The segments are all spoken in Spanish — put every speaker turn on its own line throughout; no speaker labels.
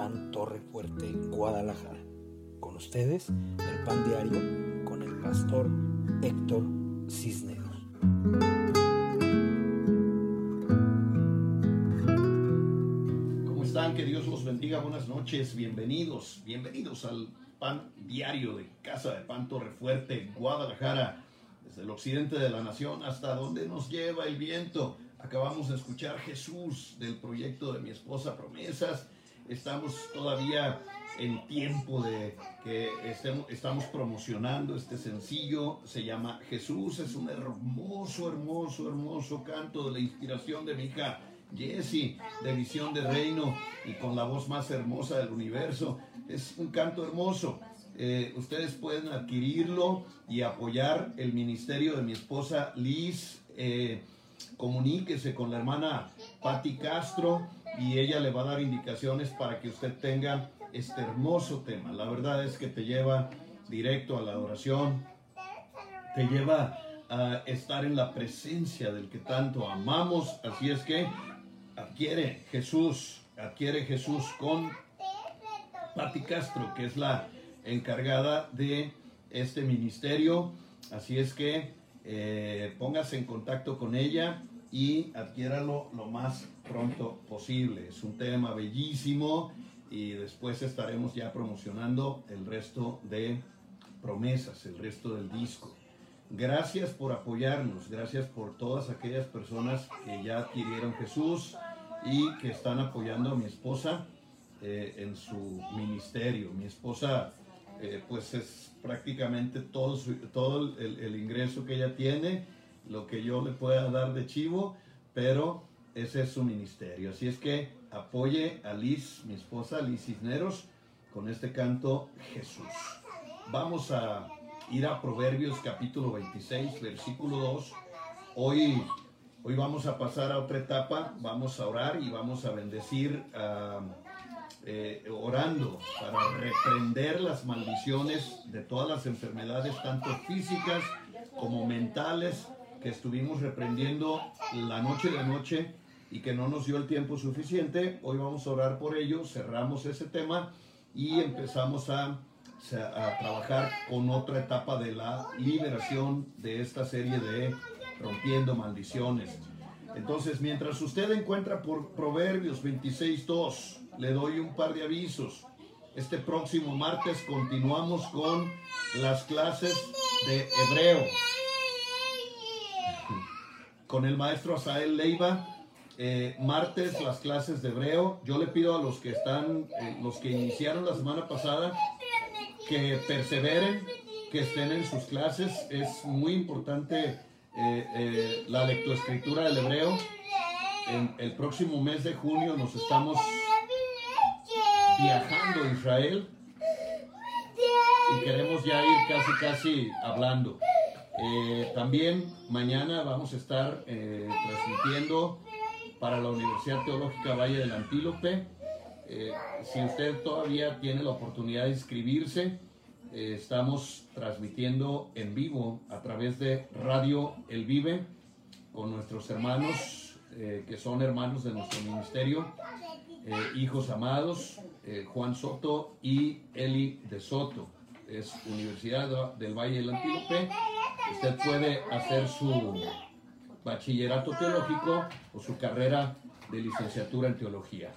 Pan Torre Fuerte, Guadalajara. Con ustedes, el Pan Diario con el pastor Héctor Cisneros.
¿Cómo están? Que Dios los bendiga. Buenas noches. Bienvenidos. Bienvenidos al Pan Diario de Casa de Pan Torre Fuerte, Guadalajara. Desde el occidente de la nación hasta donde nos lleva el viento. Acabamos de escuchar Jesús del proyecto de mi esposa Promesas. Estamos todavía en tiempo de que estemos, estamos promocionando este sencillo. Se llama Jesús. Es un hermoso, hermoso, hermoso canto de la inspiración de mi hija Jessie, de Visión de Reino y con la voz más hermosa del universo. Es un canto hermoso. Eh, ustedes pueden adquirirlo y apoyar el ministerio de mi esposa Liz. Eh, comuníquese con la hermana Patti Castro y ella le va a dar indicaciones para que usted tenga este hermoso tema. La verdad es que te lleva directo a la adoración, te lleva a estar en la presencia del que tanto amamos. Así es que adquiere Jesús, adquiere Jesús con Patti Castro, que es la encargada de este ministerio. Así es que eh, póngase en contacto con ella y adquiéralo lo más pronto posible. Es un tema bellísimo y después estaremos ya promocionando el resto de promesas, el resto del disco. Gracias por apoyarnos, gracias por todas aquellas personas que ya adquirieron Jesús y que están apoyando a mi esposa eh, en su ministerio. Mi esposa eh, pues es prácticamente todo, todo el, el, ingreso que ella tiene, lo que yo le pueda dar de chivo, pero ese es su ministerio. Así es que apoye a Liz, mi esposa Liz Cisneros, con este canto Jesús. Vamos a ir a Proverbios capítulo 26, versículo 2. Hoy, hoy vamos a pasar a otra etapa, vamos a orar y vamos a bendecir. Eh, orando para reprender las maldiciones de todas las enfermedades, tanto físicas como mentales, que estuvimos reprendiendo la noche de noche y que no nos dio el tiempo suficiente. Hoy vamos a orar por ello, cerramos ese tema y empezamos a, a trabajar con otra etapa de la liberación de esta serie de rompiendo maldiciones. Entonces, mientras usted encuentra por Proverbios 26.2, le doy un par de avisos. Este próximo martes continuamos con las clases de hebreo con el maestro Asael Leiva. Eh, martes las clases de hebreo. Yo le pido a los que están, eh, los que iniciaron la semana pasada, que perseveren, que estén en sus clases. Es muy importante eh, la lectoescritura del hebreo. El próximo mes de junio nos estamos viajando a Israel y queremos ya ir casi casi hablando. También mañana vamos a estar transmitiendo para la Universidad Teológica Valle del Antílope. Eh, si usted todavía tiene la oportunidad de inscribirse, estamos transmitiendo en vivo a través de Radio El Vive con nuestros hermanos que son hermanos de nuestro ministerio, hijos amados, eh, Juan Soto y Eli de Soto. Es Universidad del Valle del Antílope. Usted puede hacer su bachillerato teológico o su carrera de licenciatura en teología.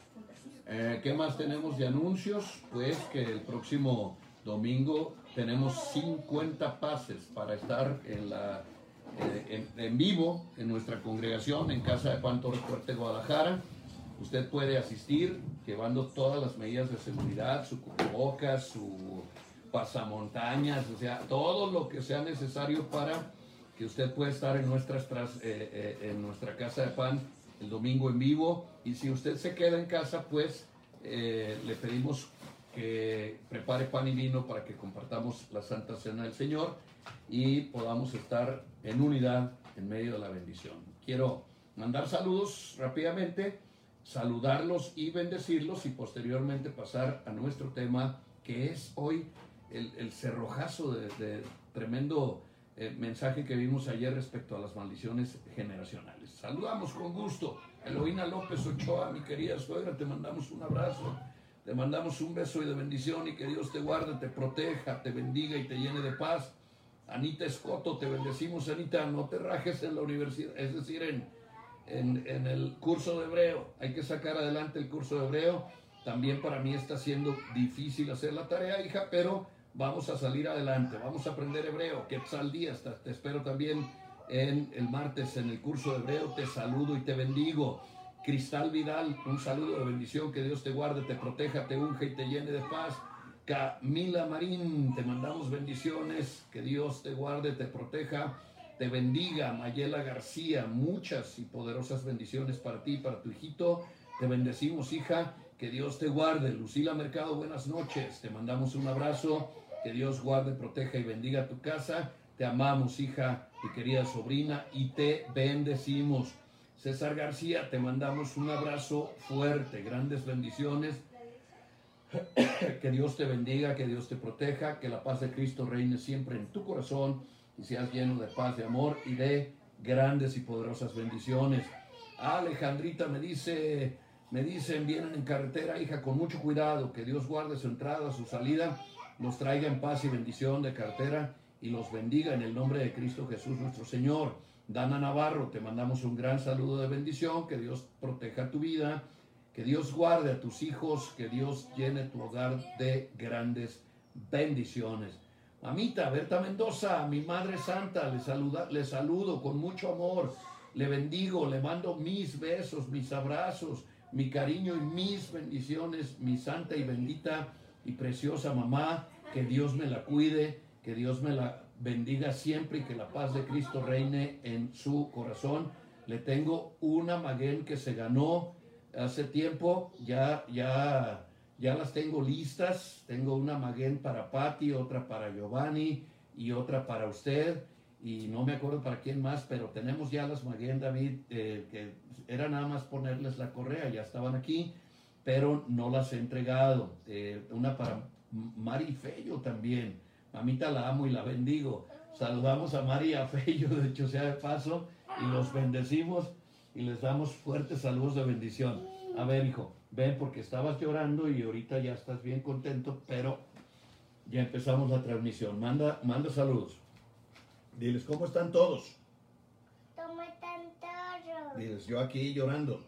Eh, ¿Qué más tenemos de anuncios? Pues que el próximo domingo tenemos 50 pases para estar en, la, eh, en, vivo en nuestra congregación en Casa de Juan Torres Fuerte, Guadalajara. Usted puede asistir llevando todas las medidas de seguridad, su cubrebocas, su pasamontañas, o sea, todo lo que sea necesario para que usted pueda estar en, nuestras, eh, eh, en nuestra casa de pan el domingo en vivo. Y si usted se queda en casa, pues eh, le pedimos que prepare pan y vino para que compartamos la Santa Cena del Señor y podamos estar en unidad en medio de la bendición. Quiero mandar saludos rápidamente saludarlos y bendecirlos y posteriormente pasar a nuestro tema que es hoy el, cerrojazo de, tremendo eh, mensaje que vimos ayer respecto a las maldiciones generacionales. Saludamos con gusto. Eloína López Ochoa, mi querida suegra, te mandamos un abrazo. Te mandamos un beso y de bendición y que Dios te guarde, te proteja, te bendiga y te llene de paz. Anita Escoto, te bendecimos, Anita. No te rajes en la universidad, es decir, en, en, en el curso de hebreo. Hay que sacar adelante el curso de hebreo. También para mí está siendo difícil hacer la tarea, hija, pero vamos a salir adelante. Vamos a aprender hebreo. Que al día, te espero también en el martes en el curso de hebreo. Te saludo y te bendigo. Cristal Vidal, un saludo de bendición, que Dios te guarde, te proteja, te unge y te llene de paz. Camila Marín, te mandamos bendiciones, que Dios te guarde, te proteja, te bendiga. Mayela García, muchas y poderosas bendiciones para ti, para tu hijito. Te bendecimos, hija, que Dios te guarde. Lucila Mercado, buenas noches, te mandamos un abrazo, que Dios guarde, proteja y bendiga tu casa. Te amamos, hija, y querida sobrina, y te bendecimos. César García, te mandamos un abrazo fuerte, grandes bendiciones. Que Dios te bendiga, que Dios te proteja, que la paz de Cristo reine siempre en tu corazón y seas lleno de paz, de amor y de grandes y poderosas bendiciones. Alejandrita me dice, me dicen, vienen en carretera, hija, con mucho cuidado, que Dios guarde su entrada, su salida, los traiga en paz y bendición de carretera y los bendiga en el nombre de Cristo Jesús nuestro Señor. Dana Navarro, te mandamos un gran saludo de bendición, que Dios proteja tu vida, que Dios guarde a tus hijos, que Dios llene tu hogar de grandes bendiciones. Mamita Berta Mendoza, mi Madre Santa, le, saluda, le saludo con mucho amor, le bendigo, le mando mis besos, mis abrazos, mi cariño y mis bendiciones, mi santa y bendita y preciosa mamá, que Dios me la cuide, que Dios me la bendiga siempre y que la paz de Cristo reine en su corazón. Le tengo una maguen que se ganó hace tiempo, ya, ya, ya las tengo listas. Tengo una maguen para Patti, otra para Giovanni y otra para usted. Y no me acuerdo para quién más, pero tenemos ya las maguen, David, eh, que era nada más ponerles la correa, ya estaban aquí, pero no las he entregado. Eh, una para Mari Fello también Mamita la amo y la bendigo. Saludamos a María Fello, de hecho sea de paso, y los bendecimos y les damos fuertes saludos de bendición. A ver, hijo, ven porque estabas llorando y ahorita ya estás bien contento, pero ya empezamos la transmisión. Manda, manda saludos. Diles, ¿cómo están todos?
¿Cómo están todos?
Diles, yo aquí llorando.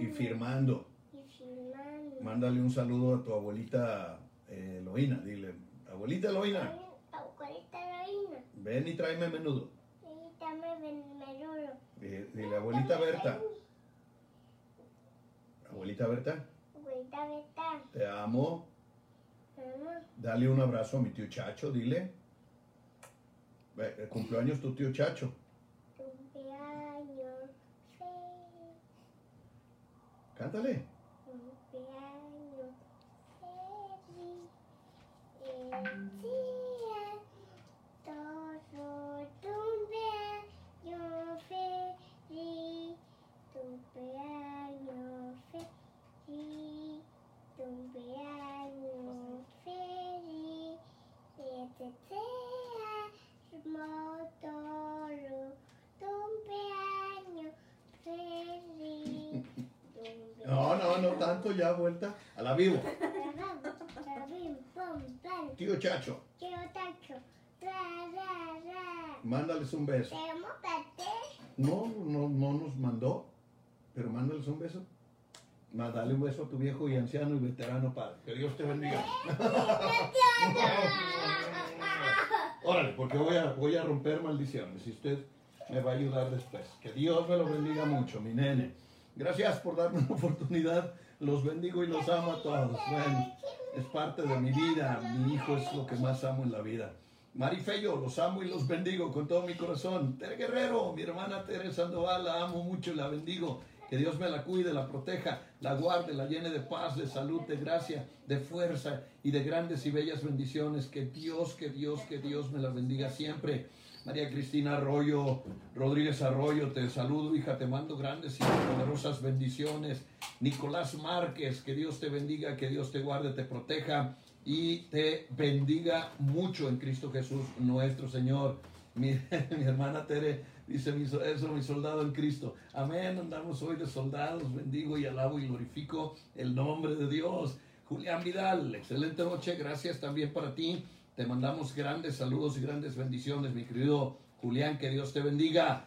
Y firmando.
Y firmando.
Mándale un saludo a tu abuelita eh, dile, Abuelita Eloína.
Abuelita Eloína.
Ven y tráeme menudo.
Y dame menudo.
Dile, abuelita Berta. Abuelita Berta.
Abuelita Berta.
Te amo. Dale un abrazo a mi tío Chacho, dile. Cumpleaños tu tío Chacho.
Cumpleaños. Sí.
Cántale. No, no, no tanto, ya vuelta a la vivo. Tío Chacho.
Tío Chacho.
Mándales un beso. No, no, no nos mandó, pero mándales un beso. Dale un beso a tu viejo y anciano y veterano padre. Que Dios te bendiga. Órale, porque voy a, voy a romper maldiciones y usted me va a ayudar después. Que Dios me lo bendiga mucho, mi nene. Gracias por darme una oportunidad. Los bendigo y los amo a todos. es parte de mi vida. Mi hijo es lo que más amo en la vida. Marifello, los amo y los bendigo con todo mi corazón. Tere Guerrero, mi hermana Tere Sandoval, la amo mucho y la bendigo. Que Dios me la cuide, la proteja, la guarde, la llene de paz, de salud, de gracia, de fuerza y de grandes y bellas bendiciones. Que Dios, que Dios, que Dios me la bendiga siempre. María Cristina Arroyo, Rodríguez Arroyo, te saludo, hija, te mando grandes y poderosas bendiciones. Nicolás Márquez, que Dios te bendiga, que Dios te guarde, te proteja y te bendiga mucho en Cristo Jesús nuestro Señor. Mi, hermana Tere dice, mi, so- eso, mi soldado en Cristo. Amén, andamos hoy de soldados, bendigo y alabo y glorifico el nombre de Dios. Julián Vidal, excelente noche, gracias también para ti. Te mandamos grandes saludos y grandes bendiciones, mi querido Julián, que Dios te bendiga.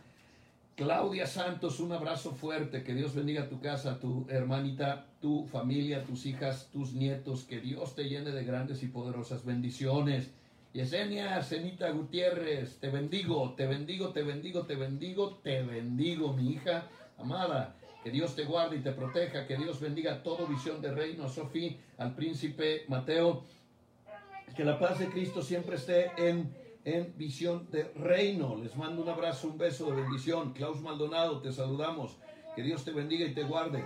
Claudia Santos, un abrazo fuerte, que Dios bendiga tu casa, tu hermanita, tu familia, tus hijas, tus nietos, que Dios te llene de grandes y poderosas bendiciones. Yesenia, Cenita Gutiérrez, te bendigo, te bendigo, te bendigo, te bendigo, te bendigo, mi hija amada. Que Dios te guarde y te proteja, que Dios bendiga todo visión de reino, Sofía, al príncipe Mateo, que la paz de Cristo siempre esté en, en visión de reino. Les mando un abrazo, un beso de bendición. Klaus Maldonado, te saludamos. Que Dios te bendiga y te guarde.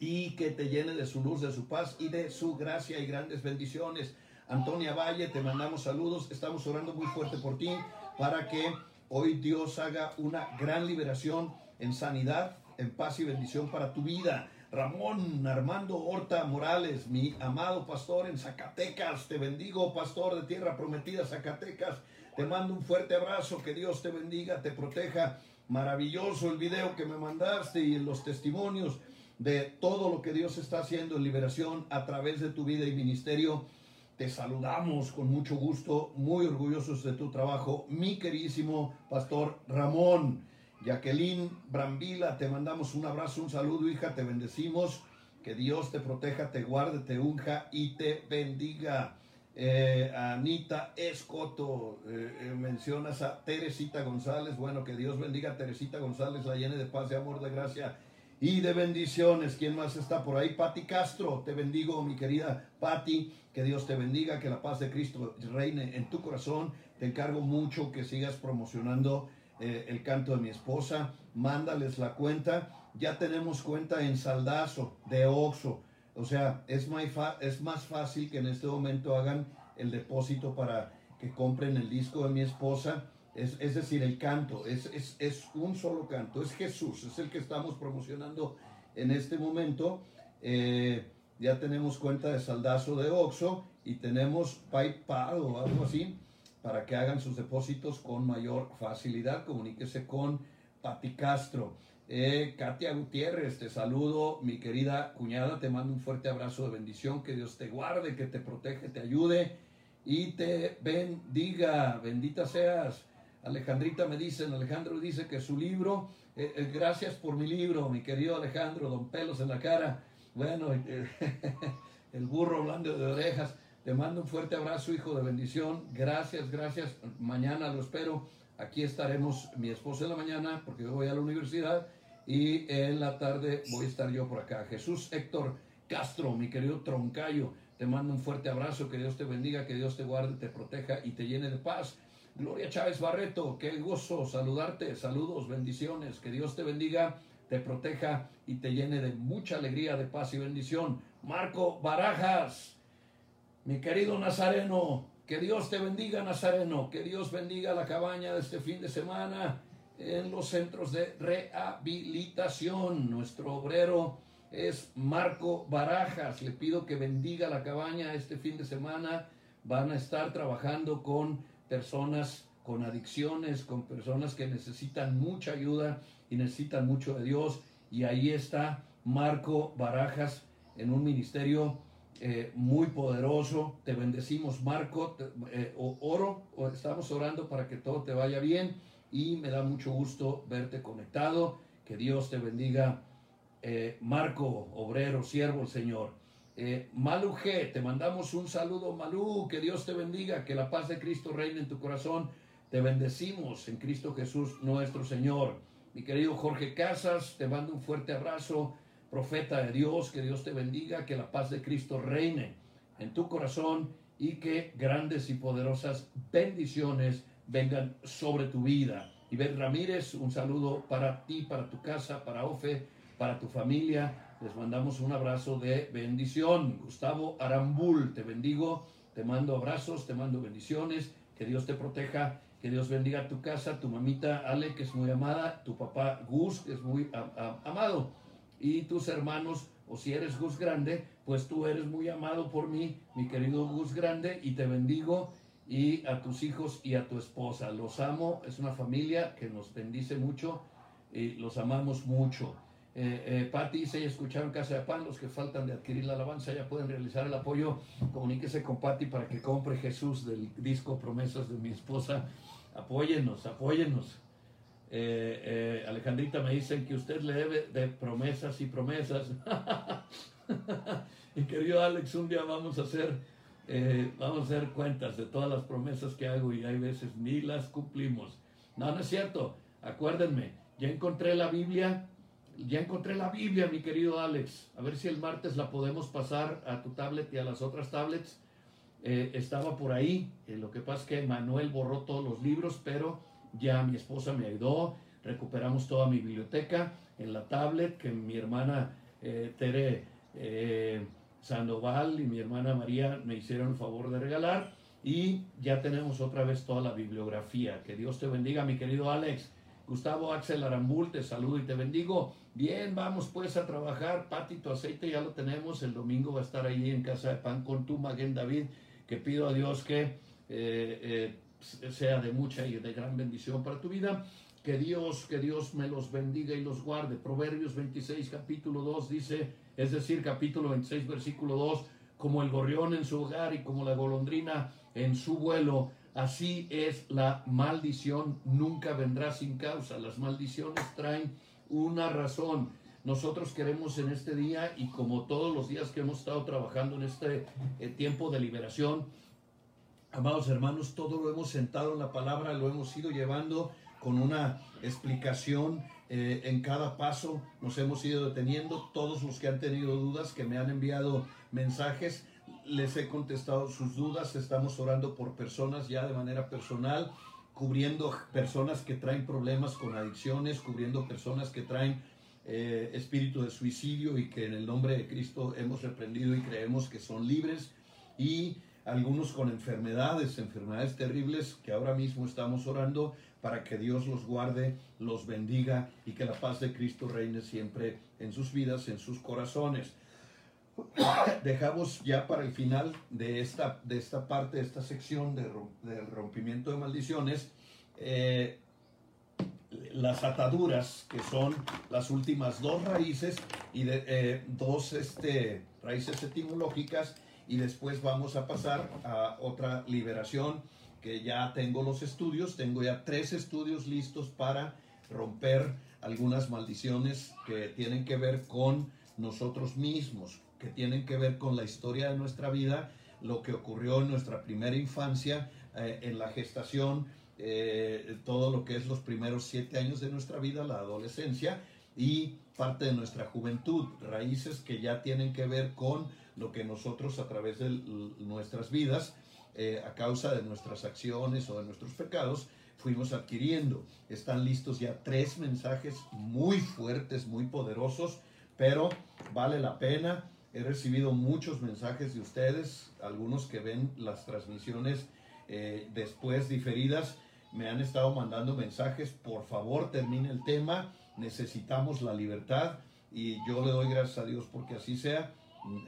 Y que te llene de su luz, de su paz y de su gracia y grandes bendiciones. Antonia Valle, te mandamos saludos. Estamos orando muy fuerte por ti para que hoy Dios haga una gran liberación en sanidad, en paz y bendición para tu vida. Ramón Armando Horta Morales, mi amado pastor en Zacatecas, te bendigo, pastor de tierra prometida, Zacatecas. Te mando un fuerte abrazo, que Dios te bendiga, te proteja. Maravilloso el video que me mandaste y los testimonios de todo lo que Dios está haciendo en liberación a través de tu vida y ministerio. Te saludamos con mucho gusto, muy orgullosos de tu trabajo, mi queridísimo pastor Ramón. Jacqueline Brambila, te mandamos un abrazo, un saludo, hija, te bendecimos. Que Dios te proteja, te guarde, te unja y te bendiga. Eh, Anita Escoto, eh, eh, mencionas a Teresita González. Bueno, que Dios bendiga a Teresita González, la llene de paz, de amor, de gracia y de bendiciones. ¿Quién más está por ahí? Patti Castro, te bendigo, mi querida Patti. Que Dios te bendiga, que la paz de Cristo reine en tu corazón. Te encargo mucho que sigas promocionando eh, el canto de mi esposa. Mándales la cuenta. Ya tenemos cuenta en Saldazo, de Oxo. O sea, es, es más fácil que en este momento hagan el depósito para que compren el disco de mi esposa. Es, es decir, el canto, es, es, es un solo canto, es Jesús, es el que estamos promocionando en este momento. Eh, ya tenemos cuenta de saldazo de Oxo y tenemos PayPal o algo así para que hagan sus depósitos con mayor facilidad. Comuníquese con Pati Castro. Eh, Katia Gutiérrez, te saludo, mi querida cuñada, te mando un fuerte abrazo de bendición, que Dios te guarde, que te protege, te ayude y te bendiga, bendita seas. Alejandrita me dicen, Alejandro dice que su libro, eh, eh, gracias por mi libro, mi querido Alejandro, don pelos en la cara, bueno, el burro hablando de orejas, te mando un fuerte abrazo, hijo de bendición, gracias, gracias, mañana lo espero, aquí estaremos mi esposa en la mañana, porque yo voy a la universidad, y en la tarde voy a estar yo por acá. Jesús Héctor Castro, mi querido Troncayo, te mando un fuerte abrazo, que Dios te bendiga, que Dios te guarde, te proteja y te llene de paz. Gloria Chávez Barreto, qué gozo saludarte, saludos, bendiciones, que Dios te bendiga, te proteja y te llene de mucha alegría, de paz y bendición. Marco Barajas, mi querido Nazareno, que Dios te bendiga Nazareno, que Dios bendiga la cabaña de este fin de semana en los centros de rehabilitación. Nuestro obrero es Marco Barajas, le pido que bendiga la cabaña este fin de semana. Van a estar trabajando con personas con adicciones, con personas que necesitan mucha ayuda y necesitan mucho de Dios. Y ahí está Marco Barajas en un ministerio eh, muy poderoso. Te bendecimos, Marco. Te- eh, oro, estamos orando para que todo te vaya bien. Y me da mucho gusto verte conectado. Que Dios te bendiga, eh, Marco, obrero, siervo, el Señor. Malu G, te mandamos un saludo, Malu, que Dios te bendiga, que la paz de Cristo reine en tu corazón. Te bendecimos en Cristo Jesús nuestro Señor. Mi querido Jorge Casas, te mando un fuerte abrazo, profeta de Dios, que Dios te bendiga, que la paz de Cristo reine en tu corazón y que grandes y poderosas bendiciones vengan sobre tu vida. Ivette Ramírez, un saludo para ti, para tu casa, para Ofe, para tu familia. Les mandamos un abrazo de bendición. Gustavo Arambul, te bendigo, te mando abrazos, te mando bendiciones, que Dios te proteja, que Dios bendiga tu casa, tu mamita Ale, que es muy amada, tu papá Gus, que es muy amado, y tus hermanos, o si eres Gus Grande, pues tú eres muy amado por mí, mi querido Gus Grande, y te bendigo y a tus hijos y a tu esposa. Los amo, es una familia que nos bendice mucho y los amamos mucho. Eh, eh, Patti dice, ya escucharon Casa de Pan, los que faltan de adquirir la alabanza ya pueden realizar el apoyo. Comuníquese con Patti para que compre Jesús del disco Promesas de mi esposa. Apóyennos, apóyennos. Eh, eh, Alejandrita me dicen que usted le debe de promesas y promesas. y querido Alex, un día vamos a hacer eh, vamos a hacer cuentas de todas las promesas que hago y hay veces ni las cumplimos. No, no es cierto. Acuérdenme, ya encontré la Biblia, ya encontré la Biblia, mi querido Alex. A ver si el martes la podemos pasar a tu tablet y a las otras tablets. Estaba por ahí. Lo que pasa es que Manuel borró todos los libros, pero ya mi esposa me ayudó. Recuperamos toda mi biblioteca en la tablet que mi hermana eh, Tere eh, Sandoval y mi hermana María me hicieron el favor de regalar. Y ya tenemos otra vez toda la bibliografía. Que Dios te bendiga, mi querido Alex. Gustavo Axel Arambul, te saludo y te bendigo. Bien, vamos pues a trabajar. Pati, tu aceite ya lo tenemos. El domingo va a estar ahí en Casa de Pan con tu Maguen David. Que pido a Dios que eh, sea de mucha y de gran bendición para tu vida. Que Dios, que Dios me los bendiga y los guarde. Proverbios 26, capítulo 2 dice, es decir, capítulo 26, versículo 2, como el gorrión en su hogar y como la golondrina en su vuelo, así es la maldición, nunca vendrá sin causa. Las maldiciones traen una razón. Nosotros queremos en este día y como todos los días que hemos estado trabajando en este eh, tiempo de liberación, amados hermanos, todo lo hemos sentado en la palabra, lo hemos ido llevando con una explicación eh, en cada paso, nos hemos ido deteniendo. Todos los que han tenido dudas, que me han enviado mensajes, les he contestado sus dudas. Estamos orando por personas ya de manera personal, cubriendo personas que traen problemas con adicciones, cubriendo personas que traen eh, espíritu de suicidio y que en el nombre de Cristo hemos reprendido y creemos que son libres. Y algunos con enfermedades, enfermedades terribles que ahora mismo estamos orando para que Dios los guarde, los bendiga y que la paz de Cristo reine siempre en sus vidas, en sus corazones. Dejamos ya para el final de esta, de esta parte, de esta sección de, del rompimiento de maldiciones, eh, las ataduras, que son las últimas dos raíces y de, eh, dos este, raíces etimológicas, y después vamos a pasar a otra liberación, que ya tengo los estudios, tengo ya tres estudios listos para romper algunas maldiciones que tienen que ver con nosotros mismos, que tienen que ver con la historia de nuestra vida, lo que ocurrió en nuestra primera infancia, eh, en la gestación, eh, todo lo que es los primeros siete años de nuestra vida, la adolescencia y parte de nuestra juventud, raíces que ya tienen que ver con lo que nosotros a través de nuestras vidas, eh, a causa de nuestras acciones o de nuestros pecados, fuimos adquiriendo. Están listos ya tres mensajes muy fuertes, muy poderosos, pero vale la pena. He recibido muchos mensajes de ustedes, algunos que ven las transmisiones eh, después diferidas, me han estado mandando mensajes, por favor termine el tema, necesitamos la libertad y yo le doy gracias a Dios porque así sea.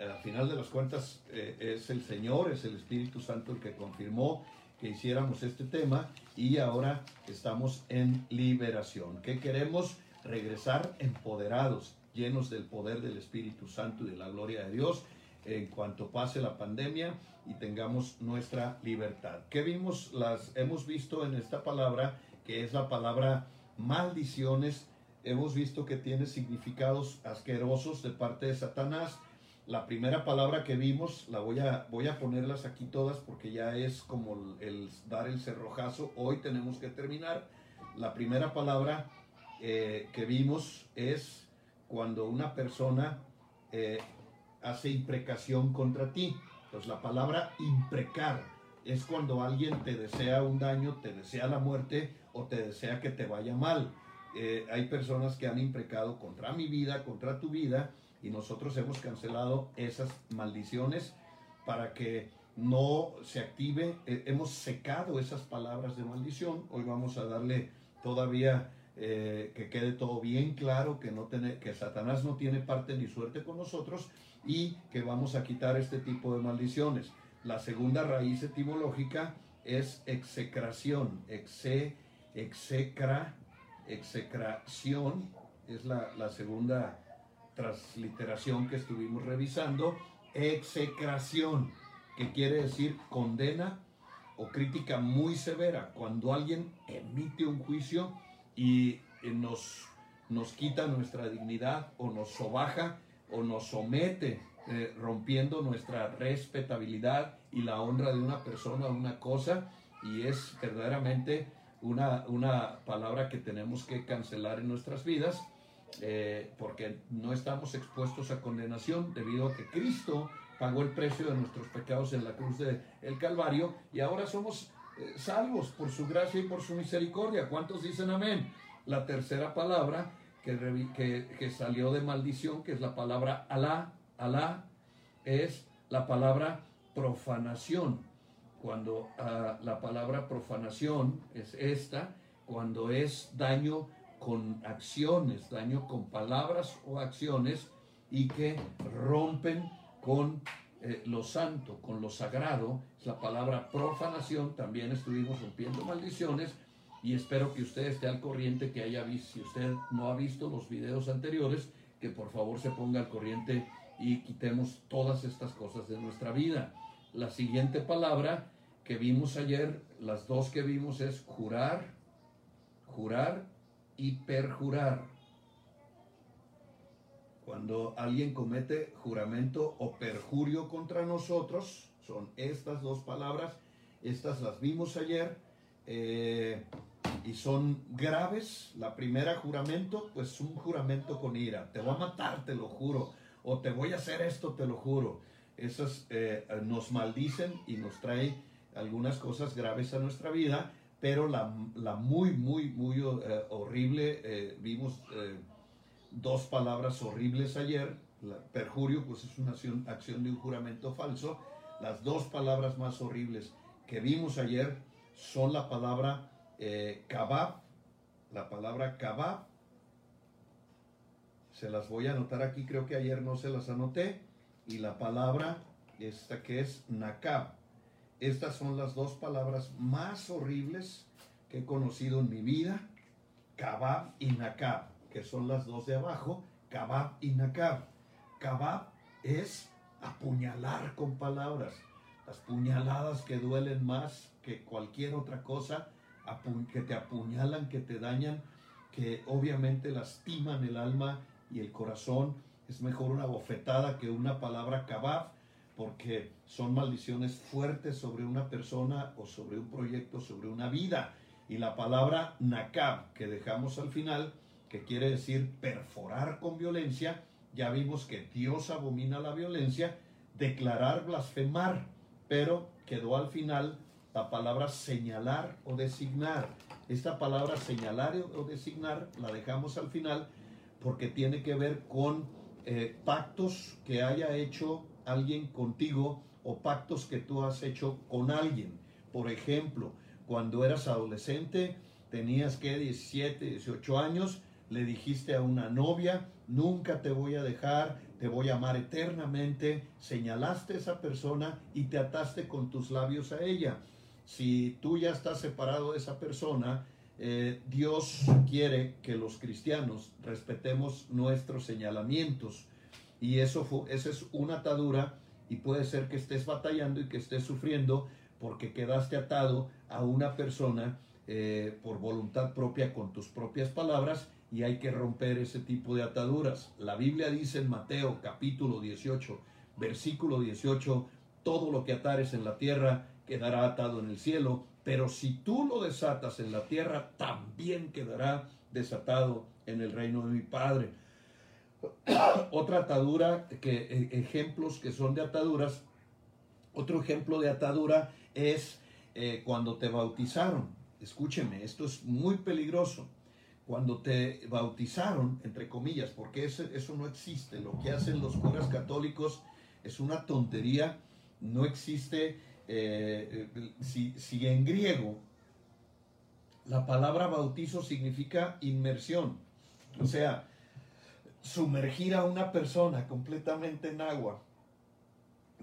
Al final de las cuentas eh, es el Señor, es el Espíritu Santo el que confirmó que hiciéramos este tema y ahora estamos en liberación. ¿Qué queremos? Regresar empoderados, llenos del poder del Espíritu Santo y de la gloria de Dios en cuanto pase la pandemia y tengamos nuestra libertad. ¿Qué vimos? Las hemos visto en esta palabra que es la palabra maldiciones. Hemos visto que tiene significados asquerosos de parte de Satanás. La primera palabra que vimos, la voy a, voy a ponerlas aquí todas porque ya es como el, dar el cerrojazo. Hoy tenemos que terminar. La primera palabra eh, que vimos es cuando una persona eh, hace imprecación contra ti. Pues la palabra imprecar es cuando alguien te desea un daño, te desea la muerte o te desea que te vaya mal. Eh, hay personas que han imprecado contra mi vida, contra tu vida, y nosotros hemos cancelado esas maldiciones para que no se active. Eh, hemos secado esas palabras de maldición. Hoy vamos a darle todavía eh, que quede todo bien claro, que, no tiene, que Satanás no tiene parte ni suerte con nosotros y que vamos a quitar este tipo de maldiciones. La segunda raíz etimológica es execración, exe, execración, es la, la segunda transliteración que estuvimos revisando, execración, que quiere decir condena o crítica muy severa, cuando alguien emite un juicio y nos, nos quita nuestra dignidad o nos sobaja o nos somete, eh, rompiendo nuestra respetabilidad y la honra de una persona o una cosa, y es verdaderamente una, una palabra que tenemos que cancelar en nuestras vidas, eh, porque no estamos expuestos a condenación debido a que Cristo pagó el precio de nuestros pecados en la cruz del el Calvario y ahora somos eh, salvos por su gracia y por su misericordia. ¿Cuántos dicen amén? La tercera palabra que, que, que salió de maldición, que es la palabra Alá, Alá, es la palabra profanación. Cuando ah, la palabra profanación es esta, cuando es daño con acciones, daño con palabras o acciones y que rompen con eh, lo santo, con lo sagrado, es la palabra profanación, también estuvimos rompiendo maldiciones y espero que usted esté al corriente, que haya visto, si usted no ha visto los videos anteriores, que por favor se ponga al corriente y quitemos todas estas cosas de nuestra vida. La siguiente palabra que vimos ayer, las dos que vimos es jurar, jurar y perjurar. Cuando alguien comete juramento o perjurio contra nosotros, son estas dos palabras, estas las vimos ayer eh, y son graves. La primera juramento, pues un juramento con ira, te voy a matar, te lo juro, o te voy a hacer esto, te lo juro. Esas eh, nos maldicen y nos trae algunas cosas graves a nuestra vida, pero la, muy, muy, muy eh, horrible, vimos dos palabras horribles ayer. perjurio, pues es una acción, acción, de un juramento falso. Las dos palabras más horribles que vimos ayer son la palabra eh, kabab, la palabra kabab. Se las voy a anotar aquí, creo que ayer no se las anoté. Y la palabra esta que es nakab. Estas son las dos palabras más horribles que he conocido en mi vida. Kabab y nakab que son las dos de abajo, kabab y nakab. Kabab es apuñalar con palabras, las puñaladas que duelen más que cualquier otra cosa, que te apuñalan, que te dañan, que obviamente lastiman el alma y el corazón. Es mejor una bofetada que una palabra kabab, porque son maldiciones fuertes sobre una persona o sobre un proyecto, sobre una vida. Y la palabra nakab, que dejamos al final, que quiere decir perforar con violencia, ya vimos que Dios abomina la violencia, declarar, blasfemar, pero quedó al final la palabra señalar o designar. Esta palabra señalar o designar la dejamos al final porque tiene que ver con eh, pactos que haya hecho alguien contigo o pactos que tú has hecho con alguien. Por ejemplo, cuando eras adolescente, tenías que 17, 18 años, le dijiste a una novia, nunca te voy a dejar, te voy a amar eternamente, señalaste a esa persona y te ataste con tus labios a ella. Si tú ya estás separado de esa persona, eh, Dios quiere que los cristianos respetemos nuestros señalamientos. Y eso fue, esa es una atadura y puede ser que estés batallando y que estés sufriendo porque quedaste atado a una persona eh, por voluntad propia con tus propias palabras y hay que romper ese tipo de ataduras. La Biblia dice en Mateo capítulo 18, versículo 18, todo lo que atares en la tierra quedará atado en el cielo, pero si tú lo desatas en la tierra, también quedará desatado en el reino de mi Padre. Otra atadura, e, ejemplos que son de ataduras, otro ejemplo de atadura es eh, cuando te bautizaron. Escúcheme, esto es muy peligroso cuando te bautizaron, entre comillas, porque eso, eso no existe. Lo que hacen los curas católicos es una tontería. No existe, eh, eh, si, si en griego la palabra bautizo significa inmersión, o sea, sumergir a una persona completamente en agua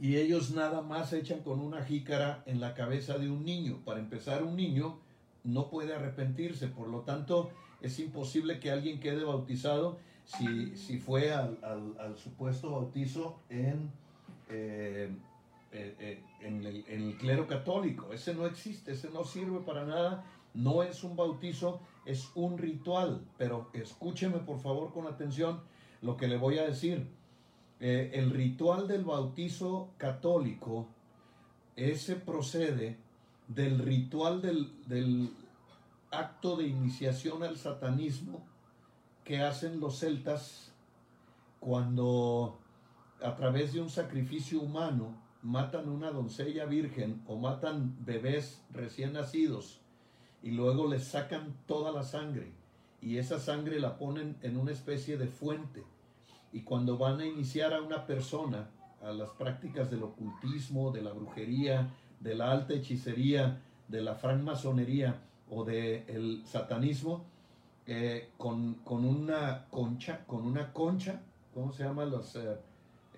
y ellos nada más echan con una jícara en la cabeza de un niño. Para empezar, un niño no puede arrepentirse, por lo tanto es imposible que alguien quede bautizado si, si fue al, supuesto bautizo en, eh, eh, eh, en el clero católico. Ese no existe, ese no sirve para nada, no es un bautizo, es un ritual. Pero escúcheme por favor con atención lo que le voy a decir. el ritual del bautizo católico, ese procede del ritual del, del acto de iniciación al satanismo que hacen los celtas cuando a través de un sacrificio humano matan una doncella virgen o matan bebés recién nacidos y luego les sacan toda la sangre y esa sangre la ponen en una especie de fuente y cuando van a iniciar a una persona a las prácticas del ocultismo, de la brujería, de la alta hechicería, de la francmasonería o del satanismo, eh, con, una concha, con una concha, ¿cómo se llama? Los eh,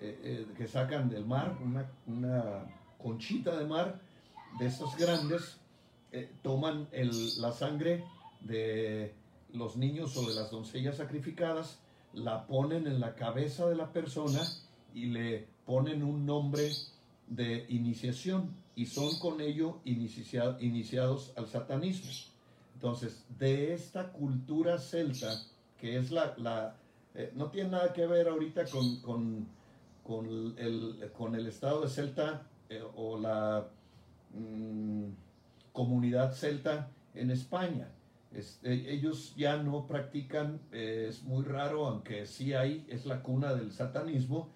eh, que sacan del mar, una, una, conchita de mar de esos grandes, toman la sangre de los niños o de las doncellas sacrificadas, la ponen en la cabeza de la persona y le ponen un nombre de iniciación y son con ello iniciados al satanismo. Entonces, de esta cultura celta, que es la, la eh, no tiene nada que ver ahorita con, con, con, el, con el, estado de Celta eh, o la mm, comunidad celta en España. Este, ellos ya no practican, eh, es muy raro, aunque sí hay, es la cuna del satanismo,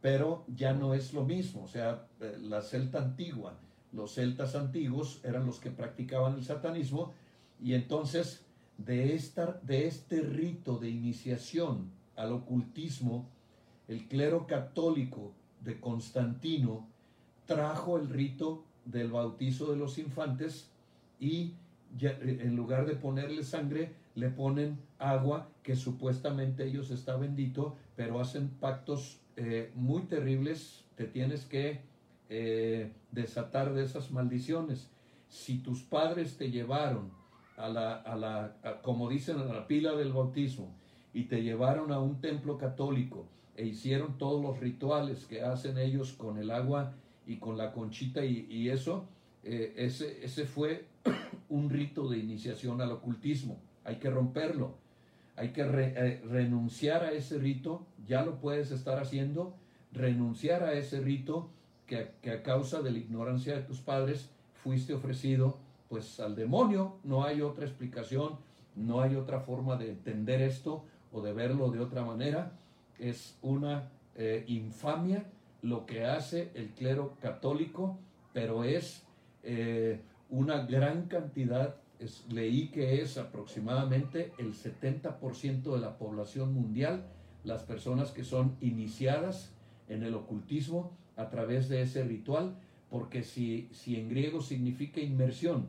pero ya no es lo mismo. O sea, la celta antigua, los celtas antiguos eran los que practicaban el satanismo, y entonces, de, esta, de este rito de iniciación al ocultismo, el clero católico de Constantino trajo el rito del bautizo de los infantes y en lugar de ponerle sangre, le ponen agua que supuestamente ellos está bendito, pero hacen pactos eh, muy terribles, te tienes que eh, desatar de esas maldiciones. Si tus padres te llevaron a la, a la como dicen, a la pila del bautismo y te llevaron a un templo católico e hicieron todos los rituales que hacen ellos con el agua y con la conchita y, eso, eh, ese, ese fue un rito de iniciación al ocultismo. Hay que romperlo. Hay que eh, renunciar a ese rito. Ya lo puedes estar haciendo. Renunciar a ese rito que, que a causa de la ignorancia de tus padres fuiste ofrecido pues al demonio, no hay otra explicación, no hay otra forma de entender esto o de verlo de otra manera. Es una eh, infamia lo que hace el clero católico, pero es eh, una gran cantidad, leí que es aproximadamente el 70% de la población mundial, las personas que son iniciadas en el ocultismo a través de ese ritual porque si, si en griego significa inmersión,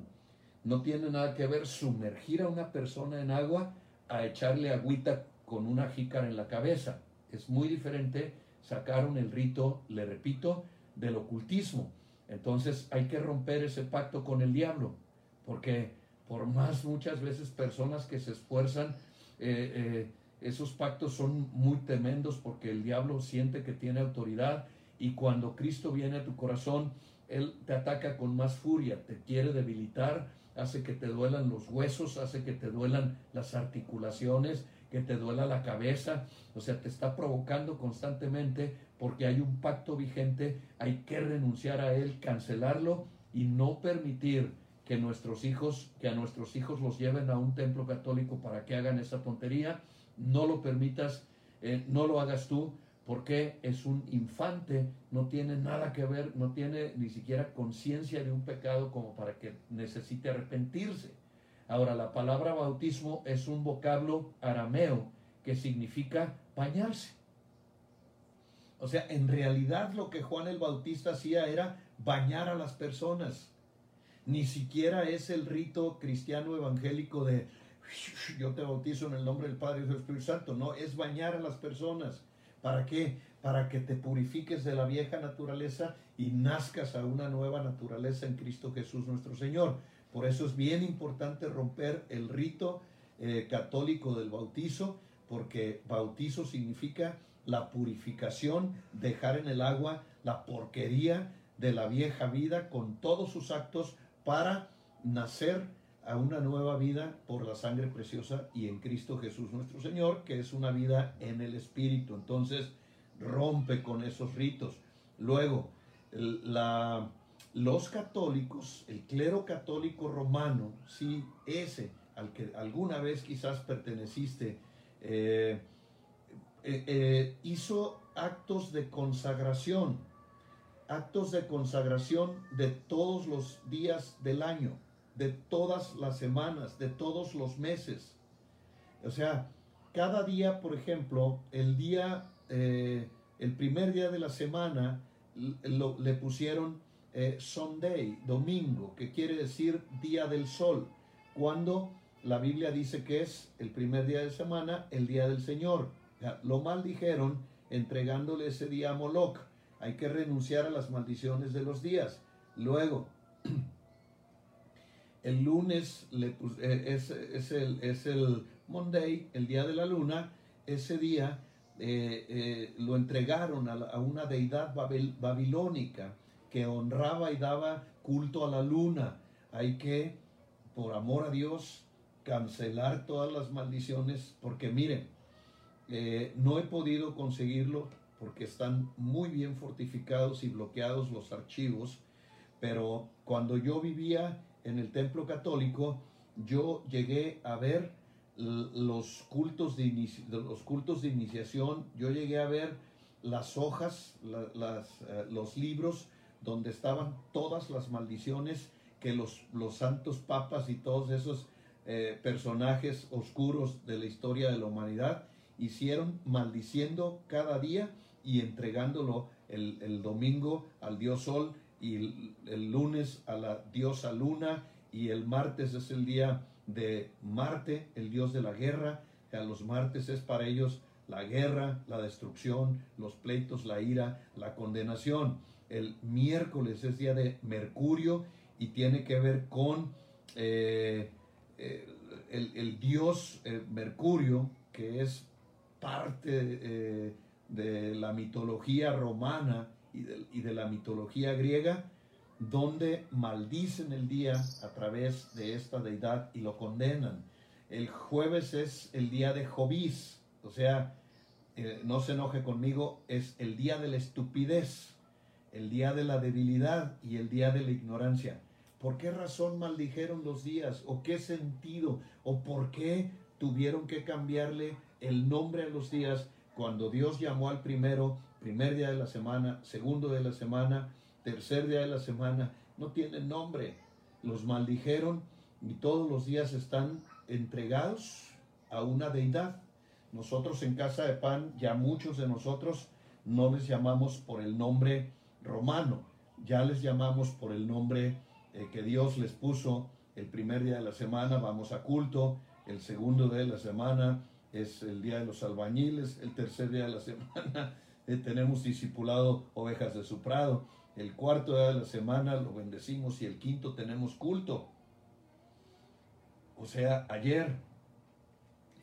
no tiene nada que ver sumergir a una persona en agua a echarle agüita con una jícara en la cabeza. Es muy diferente, sacaron el rito, le repito, del ocultismo. Entonces hay que romper ese pacto con el diablo, porque por más muchas veces personas que se esfuerzan, eh, eh, esos pactos son muy tremendos porque el diablo siente que tiene autoridad y cuando Cristo viene a tu corazón, Él te ataca con más furia, te quiere debilitar, hace que te duelan los huesos, hace que te duelan las articulaciones, que te duela la cabeza, o sea, te está provocando constantemente porque hay un pacto vigente, hay que renunciar a él, cancelarlo y no permitir que nuestros hijos, que a nuestros hijos los lleven a un templo católico para que hagan esa tontería, no lo permitas, eh, no lo hagas tú, porque es un infante, no tiene nada que ver, no tiene ni siquiera conciencia de un pecado como para que necesite arrepentirse. Ahora, la palabra bautismo es un vocablo arameo que significa bañarse. O sea, en realidad lo que Juan el Bautista hacía era bañar a las personas. Ni siquiera es el rito cristiano evangélico de yo te bautizo en el nombre del Padre y del Espíritu Santo. No, es bañar a las personas ¿Para qué? Para que te purifiques de la vieja naturaleza y nazcas a una nueva naturaleza en Cristo Jesús nuestro Señor. Por eso es bien importante romper el rito eh, católico del bautizo, porque bautizo significa la purificación, dejar en el agua la porquería de la vieja vida con todos sus actos para nacer a una nueva vida por la sangre preciosa y en Cristo Jesús nuestro Señor, que es una vida en el Espíritu. Entonces, rompe con esos ritos. Luego, la, los católicos, el clero católico romano, sí, ese al que alguna vez quizás perteneciste, eh, eh, eh, hizo actos de consagración, actos de consagración de todos los días del año, de todas las semanas, de todos los meses. O sea, cada día, por ejemplo, el día, el primer día de la semana, le pusieron Sunday, domingo, que quiere decir día del sol, cuando la Biblia dice que es el primer día de semana, el día del Señor. Lo maldijeron entregándole ese día a Moloch. Hay que renunciar a las maldiciones de los días. Luego, el lunes eh, es, el, el Monday, el día de la luna. Ese día eh, eh, lo entregaron a, una deidad babilónica que honraba y daba culto a la luna. Hay que, por amor a Dios, cancelar todas las maldiciones, porque miren, eh, no he podido conseguirlo porque están muy bien fortificados y bloqueados los archivos, pero cuando yo vivía en el templo católico, yo llegué a ver los cultos de, los cultos de iniciación, yo llegué a ver las hojas, eh, los libros donde estaban todas las maldiciones que los, los santos papas y todos esos eh, personajes oscuros de la historia de la humanidad hicieron maldiciendo cada día y entregándolo el, domingo al dios sol y el, lunes a la diosa luna y el martes es el día de Marte, el dios de la guerra. A los martes es para ellos la guerra, la destrucción, los pleitos, la ira, la condenación. El miércoles es día de Mercurio y tiene que ver con eh, eh, el, dios eh, Mercurio, que es parte eh, de la mitología romana y de, la mitología griega, donde maldicen el día a través de esta deidad y lo condenan. El jueves es el día de Jobís, o sea, no se enoje conmigo, es el día de la estupidez, el día de la debilidad y el día de la ignorancia. ¿Por qué razón maldijeron los días? ¿O qué sentido? ¿O por qué tuvieron que cambiarle el nombre a los días cuando Dios llamó al primero, primer día de la semana, segundo de la semana, tercer día de la semana? No tienen nombre. Los maldijeron y todos los días están entregados a una deidad. Nosotros en Casa de Pan, ya muchos de nosotros no les llamamos por el nombre romano, ya les llamamos por el nombre eh, que Dios les puso el primer día de la semana, vamos a culto, el segundo día de la semana es el día de los albañiles, el tercer día de la semana eh, tenemos discipulado ovejas de su prado, el cuarto día de la semana lo bendecimos y el quinto tenemos culto. O sea, ayer,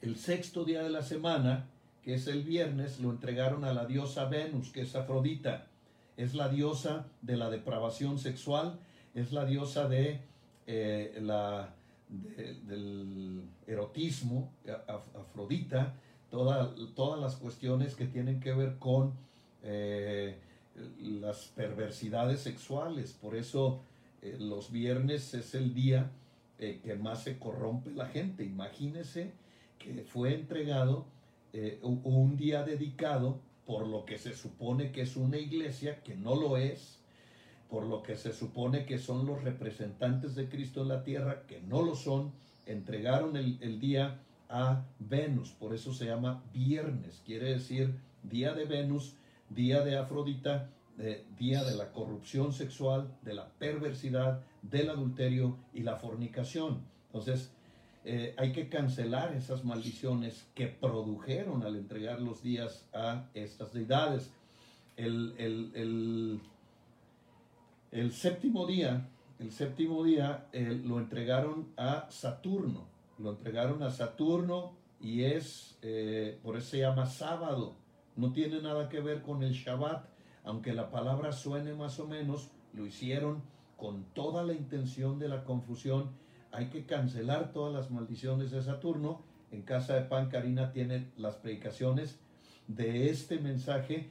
el sexto día de la semana, que es el viernes, lo entregaron a la diosa Venus, que es Afrodita. Es la diosa de la depravación sexual es la diosa de eh, la, del erotismo, Afrodita, todas las cuestiones que tienen que ver con eh, las perversidades sexuales. Por eso eh, los viernes es el día que más se corrompe la gente. Imagínese que fue entregado un día dedicado por lo que se supone que es una iglesia, que no lo es, por lo que se supone que son los representantes de Cristo en la tierra, que no lo son, entregaron el, día a Venus, por eso se llama viernes, quiere decir día de Venus, día de Afrodita, día de la corrupción sexual, de la perversidad, del adulterio y la fornicación. Entonces, eh, hay que cancelar esas maldiciones que produjeron al entregar los días a estas deidades. El, el, el, el séptimo día, el séptimo día eh, lo entregaron a Saturno, lo entregaron a Saturno y es, eh, por eso se llama sábado, no tiene nada que ver con el Shabbat, aunque la palabra suene más o menos, lo hicieron con toda la intención de la confusión. Hay que cancelar todas las maldiciones de Saturno. En Casa de Pan, Karina tiene las predicaciones de este mensaje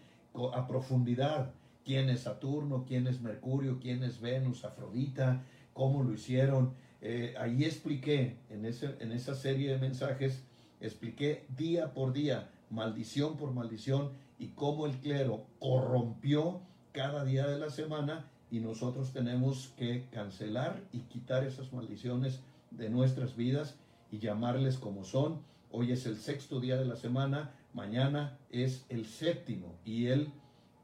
a profundidad. ¿Quién es Saturno? ¿Quién es Mercurio? ¿Quién es Venus? Afrodita? ¿Cómo lo hicieron? Eh, ahí expliqué, en, ese, en esa serie de mensajes, expliqué día por día, maldición por maldición, y cómo el clero corrompió cada día de la semana y nosotros tenemos que cancelar y quitar esas maldiciones de nuestras vidas y llamarles como son. Hoy es el sexto día de la semana, mañana es el séptimo y el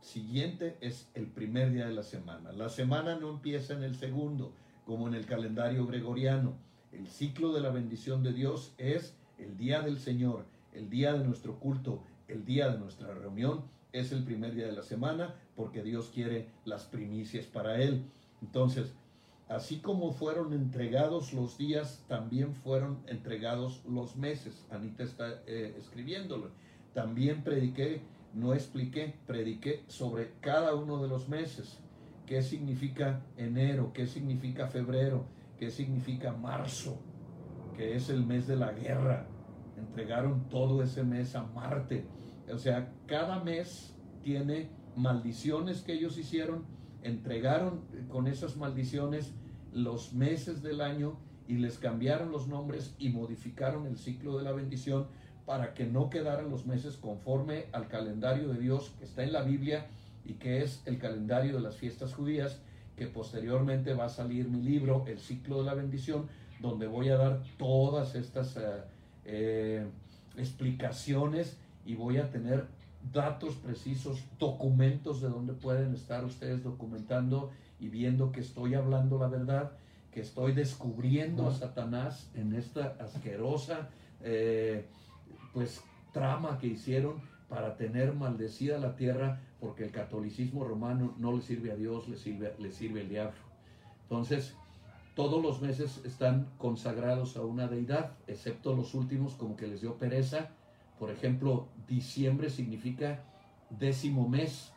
siguiente es el primer día de la semana. La semana no empieza en el segundo, como en el calendario gregoriano. El ciclo de la bendición de Dios es el día del Señor, el día de nuestro culto, el día de nuestra reunión es el primer día de la semana porque Dios quiere las primicias para él. Entonces, así como fueron entregados los días, también fueron entregados los meses. Anita está eh, escribiéndolo. También prediqué, no expliqué, prediqué sobre cada uno de los meses. ¿Qué significa enero? ¿Qué significa febrero? ¿Qué significa marzo? Que es el mes de la guerra. Entregaron todo ese mes a Marte o sea, cada mes tiene maldiciones que ellos hicieron, entregaron con esas maldiciones los meses del año y les cambiaron los nombres y modificaron el ciclo de la bendición para que no quedaran los meses conforme al calendario de Dios que está en la Biblia y que es el calendario de las fiestas judías, que posteriormente va a salir mi libro, El ciclo de la bendición, donde voy a dar todas estas eh, eh, explicaciones y voy a tener datos precisos, documentos de donde pueden estar ustedes documentando y viendo que estoy hablando la verdad, que estoy descubriendo a Satanás en esta asquerosa eh, pues trama que hicieron para tener maldecida la tierra porque el catolicismo romano no le sirve a Dios, le sirve, le sirve el diablo. Entonces, todos los meses están consagrados a una deidad, excepto los últimos como que les dio pereza por ejemplo, diciembre significa décimo mes.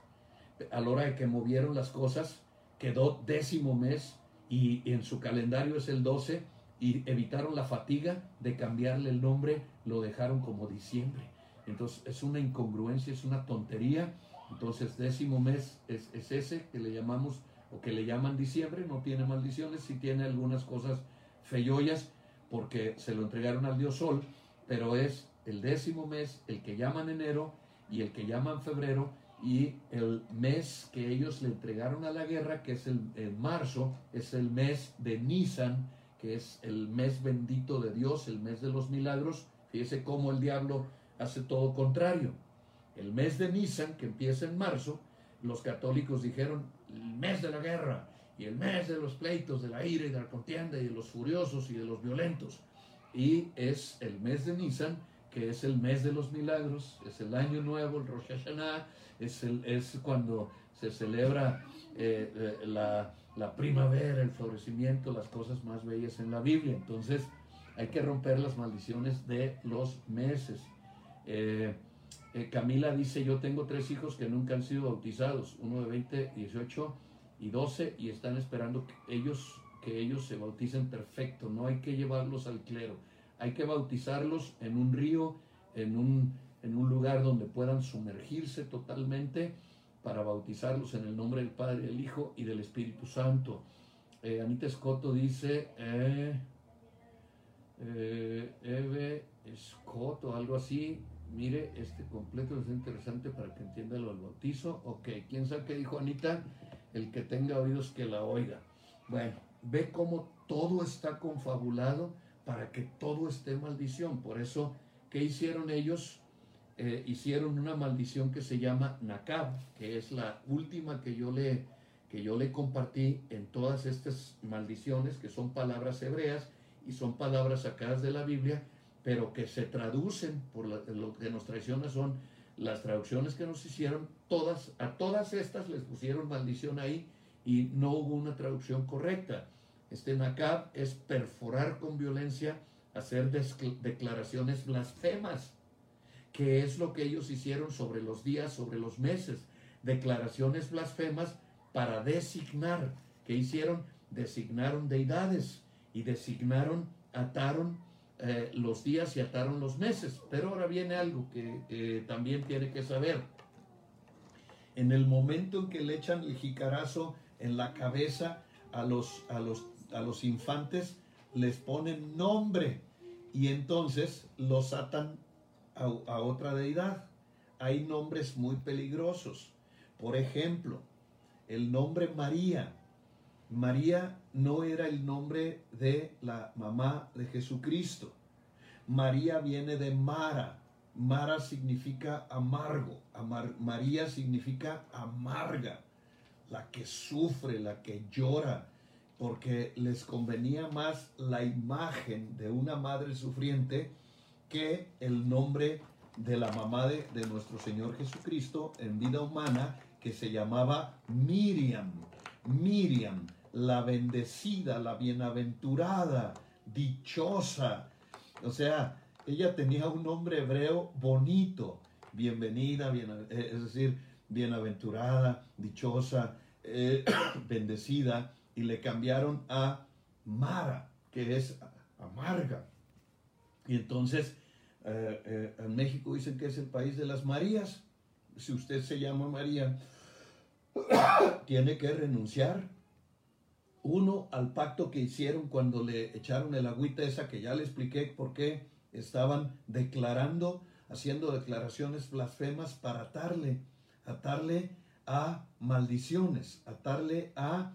A la hora de que movieron las cosas, quedó décimo mes y en su calendario es el 12 y evitaron la fatiga de cambiarle el nombre, lo dejaron como diciembre. Entonces es una incongruencia, es una tontería. Entonces décimo mes es, es ese que le llamamos o que le llaman diciembre, no tiene maldiciones, sí tiene algunas cosas feyollas porque se lo entregaron al dios sol, pero es el décimo mes, el que llaman enero y el que llaman febrero, y el mes que ellos le entregaron a la guerra, que es el, marzo, es el mes de Nisan, que es el mes bendito de Dios, el mes de los milagros. Fíjese cómo el diablo hace todo contrario. El mes de Nisan, que empieza en marzo, los católicos dijeron el mes de la guerra y el mes de los pleitos, de la ira y de la contienda y de los furiosos y de los violentos. Y es el mes de Nisan que es el mes de los milagros, es el año nuevo, el Rosh Hashanah, es, el, es cuando se celebra eh, eh, la, la, primavera, el florecimiento, las cosas más bellas en la Biblia. Entonces hay que romper las maldiciones de los meses. Eh, Camila dice, yo tengo tres hijos que nunca han sido bautizados, uno de 20, 18 y 12, y están esperando que ellos, que ellos se bauticen perfecto, no hay que llevarlos al clero hay que bautizarlos en un río, en un, en un lugar donde puedan sumergirse totalmente para bautizarlos en el nombre del Padre, del Hijo y del Espíritu Santo. Eh, Anita Escoto dice, eh, eh, Eve Escoto, algo así. Mire, este completo es interesante para que entienda lo del bautizo. Ok, ¿quién sabe qué dijo Anita? El que tenga oídos que la oiga. Bueno, ve cómo todo está confabulado para que todo esté maldición. Por eso, ¿qué hicieron ellos? Eh, hicieron una maldición que se llama Nakab, que es la última que yo le que yo le compartí en todas estas maldiciones, que son palabras hebreas, y son palabras sacadas de la Biblia, pero que se traducen por lo que nos traiciona son las traducciones que nos hicieron, todas, a todas estas les pusieron maldición ahí y no hubo una traducción correcta. Este Nakab es perforar con violencia, hacer declaraciones blasfemas, que es lo que ellos hicieron sobre los días, sobre los meses, declaraciones blasfemas para designar, que hicieron? Designaron deidades y designaron, ataron eh, los días y ataron los meses. Pero ahora viene algo que también tiene que saber. En el momento en que le echan el jicarazo en la cabeza a los, a los, a los infantes, les ponen nombre y entonces los atan a, otra deidad. Hay nombres muy peligrosos. Por ejemplo, el nombre María. María no era el nombre de la mamá de Jesucristo. María viene de Mara. Mara significa amargo. María significa amarga, la que sufre, la que llora, porque les convenía más la imagen de una madre sufriente que el nombre de la mamá de, de nuestro Señor Jesucristo en vida humana, que se llamaba Miriam. Miriam, la bendecida, la bienaventurada, dichosa. O sea, ella tenía un nombre hebreo bonito, bienvenida, bien, eh, es decir, bienaventurada, dichosa, eh, bendecida, y le cambiaron a Mara, que es amarga. Y entonces eh, en México dicen que es el país de las Marías. Si usted se llama María, tiene que renunciar. Uno, al pacto que hicieron cuando le echaron el agüita esa que ya le expliqué por qué estaban declarando, haciendo declaraciones blasfemas para atarle, atarle a maldiciones, atarle a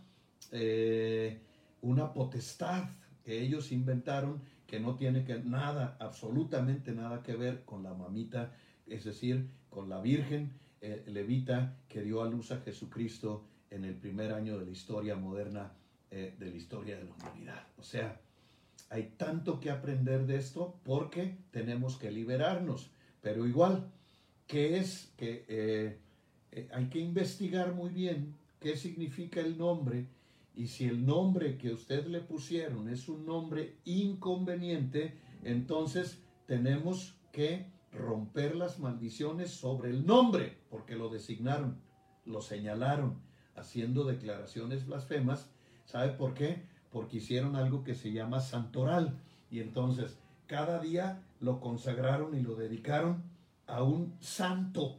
eh, una potestad que ellos inventaron que no tiene que nada, absolutamente nada que ver con la mamita, es decir, con la Virgen eh, levita que dio a luz a Jesucristo en el primer año de la historia moderna, eh, de la historia de la humanidad. O sea, hay tanto que aprender de esto porque tenemos que liberarnos, pero igual, ¿qué es? Que eh, hay que investigar muy bien qué significa el nombre y si el nombre que usted le pusieron es un nombre inconveniente, entonces tenemos que romper las maldiciones sobre el nombre, porque lo designaron, lo señalaron, haciendo declaraciones blasfemas. ¿Sabe por qué? Porque hicieron algo que se llama santoral. Y entonces cada día lo consagraron y lo dedicaron a un santo,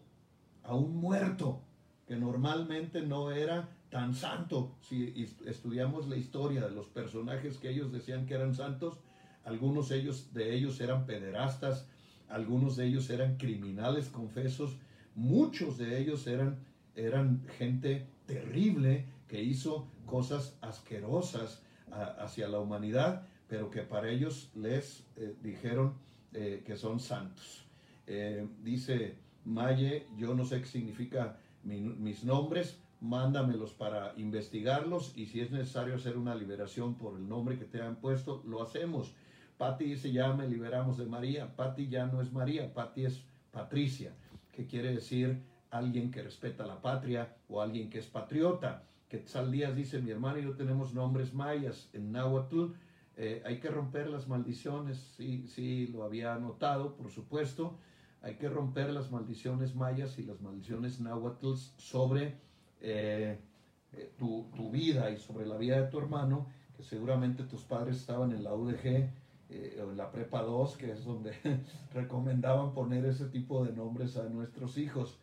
a un muerto, que normalmente no era tan santo. Si estudiamos la historia de los personajes que ellos decían que eran santos, algunos de ellos, de ellos eran pederastas, algunos de ellos eran criminales confesos, muchos de ellos eran, eran gente terrible que hizo cosas asquerosas hacia la humanidad, pero que para ellos les eh, dijeron eh, que son santos. Eh, dice Maye, yo no sé qué significa mis nombres, mándamelos para investigarlos y si es necesario hacer una liberación por el nombre que te han puesto, lo hacemos. Patti dice, ya me liberamos de María. Patti ya no es María, Patti es Patricia, que quiere decir alguien que respeta la patria o alguien que es patriota. Que Díaz dice, mi hermano y yo tenemos nombres mayas en náhuatl. Eh, hay que romper las maldiciones, sí, sí, lo había notado, por supuesto. Hay que romper las maldiciones mayas y las maldiciones náhuatl sobre eh, tu, tu vida y sobre la vida de tu hermano, que seguramente tus padres estaban en la UDG eh, en la prepa 2, que es donde recomendaban poner ese tipo de nombres a nuestros hijos.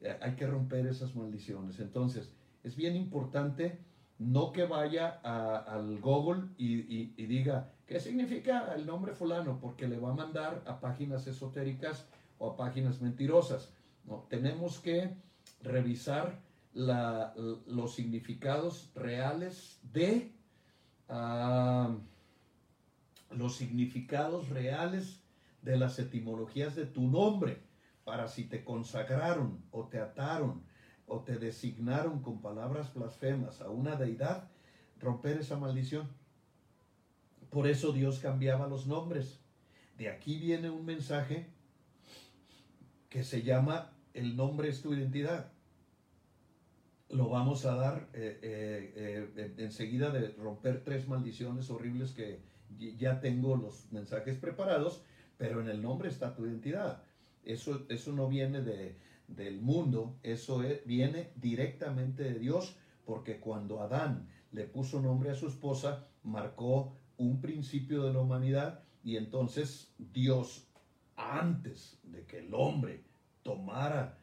Eh, hay que romper esas maldiciones. Entonces, es bien importante no que vaya al Google y, diga, ¿qué significa el nombre fulano? Porque le va a mandar a páginas esotéricas o a páginas mentirosas. No, tenemos que revisar los significados reales de... Ah, los significados reales de las etimologías de tu nombre, para si te consagraron o te ataron o te designaron con palabras blasfemas a una deidad, romper esa maldición. Por eso Dios cambiaba los nombres. De aquí viene un mensaje que se llama El nombre es tu identidad. Lo vamos a dar eh, eh, eh, enseguida de romper tres maldiciones horribles que ya tengo los mensajes preparados, pero en el nombre está tu identidad. Eso, eso no viene de, del mundo, eso viene directamente de Dios, porque cuando Adán le puso nombre a su esposa, marcó un principio de la humanidad y entonces Dios, antes de que el hombre tomara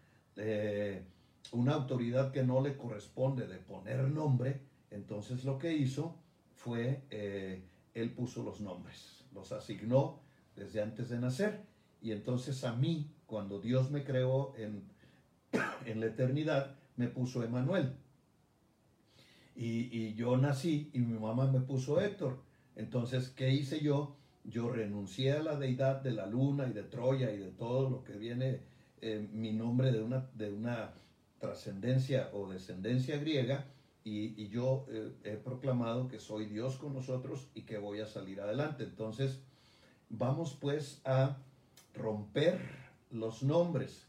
una autoridad que no le corresponde de poner nombre, entonces lo que hizo fue, eh, él puso los nombres, los asignó desde antes de nacer. Y entonces a mí, cuando Dios me creó en, en la eternidad, me puso Emanuel. Y, y, yo nací y mi mamá me puso Héctor. Entonces, ¿qué hice yo? Yo renuncié a la deidad de la luna y de Troya y de todo lo que viene en mi nombre de una, de una trascendencia o descendencia griega y, yo eh, he proclamado que soy Dios con nosotros y que voy a salir adelante. Entonces, vamos pues a romper los nombres,